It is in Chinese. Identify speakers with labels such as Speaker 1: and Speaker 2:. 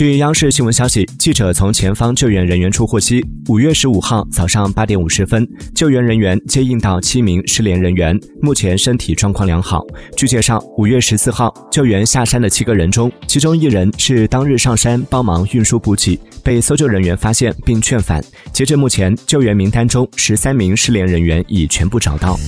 Speaker 1: 据央视新闻消息记者从前方救援人员处获悉五月十五号早上八点五十分救援人员接应到七名失联人员目前身体状况良好。据介绍五月十四号救援下山的七个人中其中一人是当日上山帮忙运输补给被搜救人员发现并劝返。截至目前救援名单中十三名失联人员已全部找到。